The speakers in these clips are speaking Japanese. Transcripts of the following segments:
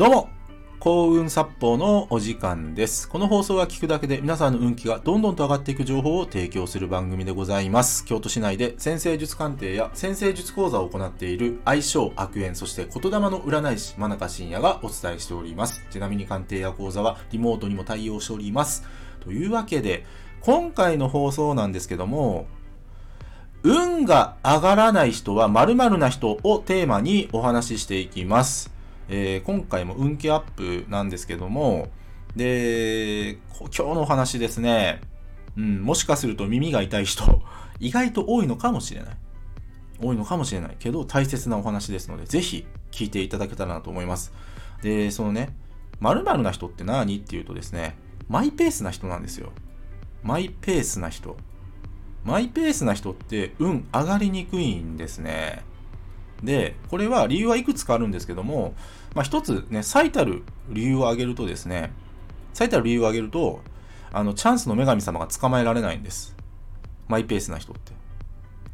どうも幸運殺法のお時間です。この放送は聞くだけで皆さんの運気がどんどんと上がっていく情報を提供する番組でございます。京都市内で先生術鑑定や先生術講座を行っている相性悪縁そして言霊の占い師真中信也がお伝えしております。ちなみに鑑定や講座はリモートにも対応しております。というわけで今回の放送なんですけども運が上がらない人は〇〇な人をテーマにお話ししていきます。えー今回も運気アップなんですけども、で、今日のお話ですね、うん、もしかすると耳が痛い人、意外と多いのかもしれない。多いのかもしれないけど、大切なお話ですので、ぜひ聞いていただけたらなと思います。で、そのね、〇〇な人って何っていうとですね、マイペースな人なんですよ。マイペースな人。マイペースな人って運上がりにくいんですね。で、これは理由はいくつかあるんですけども、まあ、一つね、最たる理由を挙げるとですね、最たる理由を挙げると、あの、チャンスの女神様が捕まえられないんです。マイペースな人って。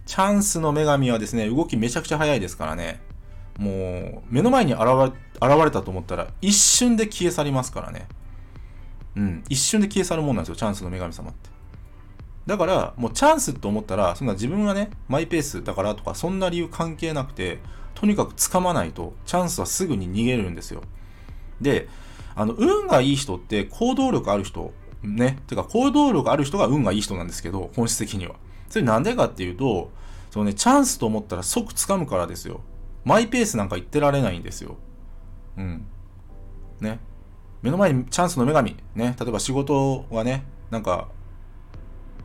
チャンスの女神はですね、動きめちゃくちゃ速いですからね、もう、目の前に現れ現れたと思ったら、一瞬で消え去りますからね。うん、一瞬で消え去るもんなんですよ、チャンスの女神様って。だから、もうチャンスと思ったら、そんな自分がね、マイペースだからとか、そんな理由関係なくて、とにかく掴まないと、チャンスはすぐに逃げるんですよ。で、あの、運がいい人って行動力ある人、ね、てか行動力ある人が運がいい人なんですけど、本質的には。それなんでかっていうと、そのね、チャンスと思ったら即掴むからですよ。マイペースなんか言ってられないんですよ。うん。ね。目の前にチャンスの女神、ね、例えば仕事がね、なんか、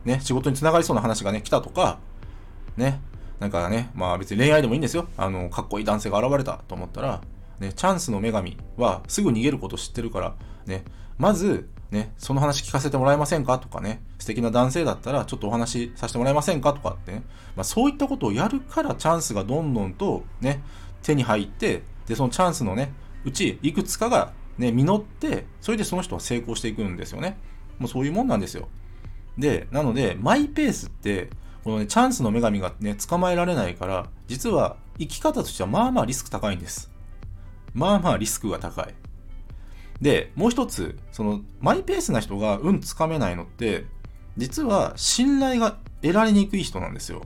ね、仕事につながりそうな話がね、来たとか、ね、なんかね、まあ別に恋愛でもいいんですよ。あの、かっこいい男性が現れたと思ったら、ね、チャンスの女神はすぐ逃げること知ってるから、ね、まず、ね、その話聞かせてもらえませんかとかね、素敵な男性だったらちょっとお話しさせてもらえませんかとかってね、まあそういったことをやるからチャンスがどんどんとね、手に入って、で、そのチャンスのね、うちいくつかがね、実って、それでその人は成功していくんですよね。もうそういうもんなんですよ。で、なので、マイペースって、このね、チャンスの女神がね、捕まえられないから、実は生き方としてはまあまあリスク高いんです。まあまあリスクが高い。で、もう一つ、その、マイペースな人が運つかめないのって、実は信頼が得られにくい人なんですよ。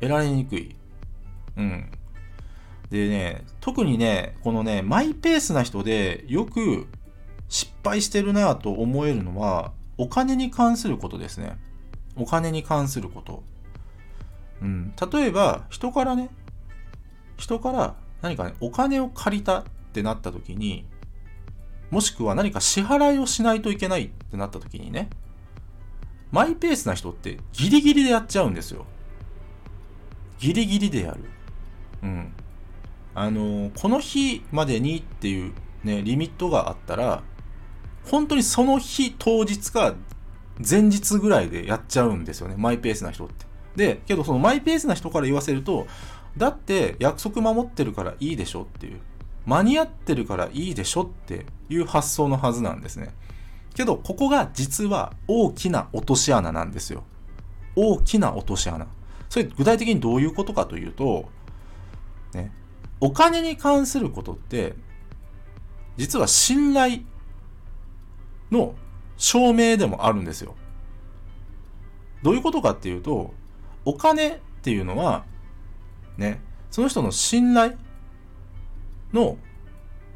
得られにくい。うん。でね、特にね、このね、マイペースな人でよく失敗してるなぁと思えるのは、お金に関することですね。お金に関すること。うん。例えば、人からね、人から何かね、お金を借りたってなった時に、もしくは何か支払いをしないといけないってなった時にね、マイペースな人ってギリギリでやっちゃうんですよ。ギリギリでやる。うん。あのこの日までにっていうね、リミットがあったら、本当にその日当日か前日ぐらいでやっちゃうんですよね。マイペースな人って。で、けどそのマイペースな人から言わせると、だって約束守ってるからいいでしょっていう。間に合ってるからいいでしょっていう発想のはずなんですね。けど、ここが実は大きな落とし穴なんですよ。大きな落とし穴。それ具体的にどういうことかというと、ね、お金に関することって、実は信頼の証明でもあるんですよ。どういうことかっていうと、お金っていうのは、ね、その人の信頼の、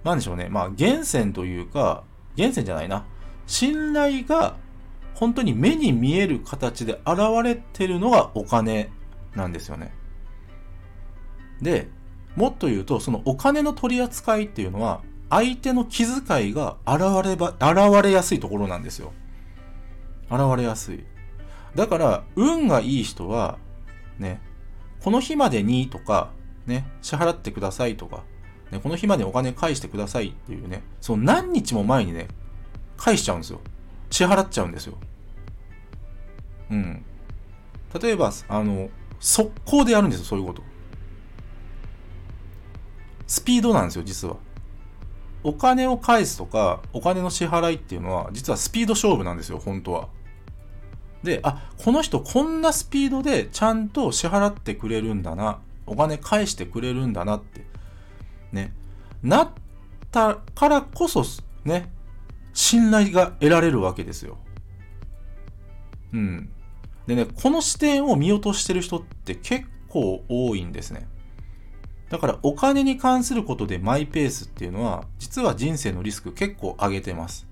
なんでしょうね、まあ源泉というか、源泉じゃないな。信頼が本当に目に見える形で現れてるのがお金なんですよね。で、もっと言うと、そのお金の取り扱いっていうのは、相手の気遣いが現れば、現れやすいところなんですよ。現れやすい。だから、運がいい人は、ね、この日までにとか、ね、支払ってくださいとか、ね、この日までお金返してくださいっていうね、その何日も前にね、返しちゃうんですよ。支払っちゃうんですよ。うん。例えば、あの、速攻でやるんですよ、そういうこと。スピードなんですよ、実は。お金を返すとか、お金の支払いっていうのは、実はスピード勝負なんですよ、本当は。で、あ、この人こんなスピードでちゃんと支払ってくれるんだな、お金返してくれるんだなって、ね、なったからこそ、ね、信頼が得られるわけですよ。うん。でね、この視点を見落としてる人って結構多いんですね。だからお金に関することでマイペースっていうのは、実は人生のリスク結構上げてます。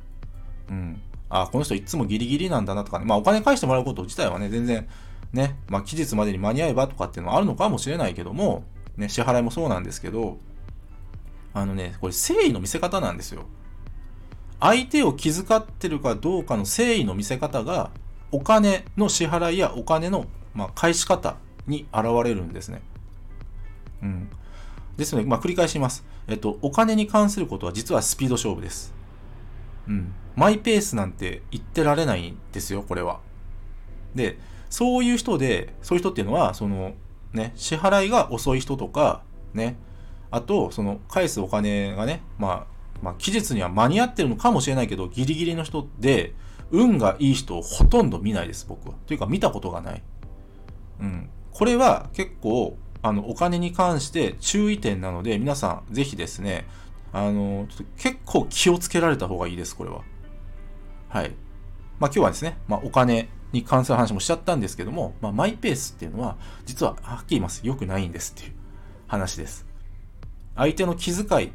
うん。あ、この人いつもギリギリなんだなとかね。まあお金返してもらうこと自体はね、全然ね、まあ期日までに間に合えばとかっていうのはあるのかもしれないけども、ね、支払いもそうなんですけど、あのね、これ誠意の見せ方なんですよ。相手を気遣ってるかどうかの誠意の見せ方が、お金の支払いやお金の、まあ、返し方に現れるんですね。うん。ですので、まあ、繰り返します。えっと、お金に関することは実はスピード勝負です。うん。マイペースなんて言ってられないんですよ、これは。で、そういう人で、そういう人っていうのは、その、ね、支払いが遅い人とか、ね、あと、その、返すお金がね、まあ、まあ、期日には間に合ってるのかもしれないけど、ギリギリの人で、運がいい人をほとんど見ないです、僕は。というか、見たことがない。うん。これは結構、あの、お金に関して注意点なので、皆さん、ぜひですね、あの、ちょっと結構気をつけられた方がいいです、これは。はい。まあ、今日はですね、まあ、お金に関する話もしちゃったんですけども、まあ、マイペースっていうのは、実は、はっきり言います。良くないんですっていう話です。相手の気遣い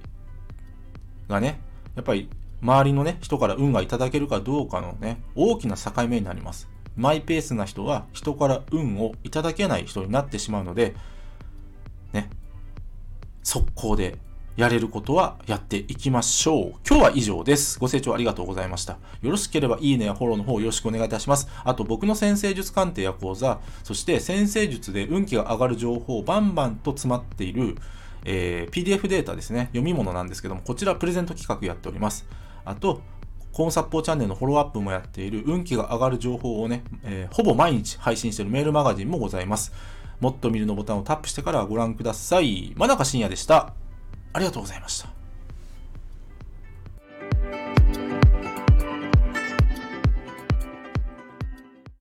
がね、やっぱり周りのね、人から運がいただけるかどうかのね、大きな境目になります。マイペースな人は人から運をいただけない人になってしまうので、速攻でやれることはやっていきましょう。今日は以上です。ご清聴ありがとうございました。よろしければいいねやフォローの方よろしくお願いいたします。あと僕の先生術鑑定や講座、そして先生術で運気が上がる情報バンバンと詰まっている、えー、PDF データですね。読み物なんですけども、こちらプレゼント企画やっております。あと、コーンサッポーチャンネルのフォローアップもやっている運気が上がる情報をね、えー、ほぼ毎日配信しているメールマガジンもございます。もっと見るのボタンをタップしてからご覧ください。真中深也でした。ありがとうございました。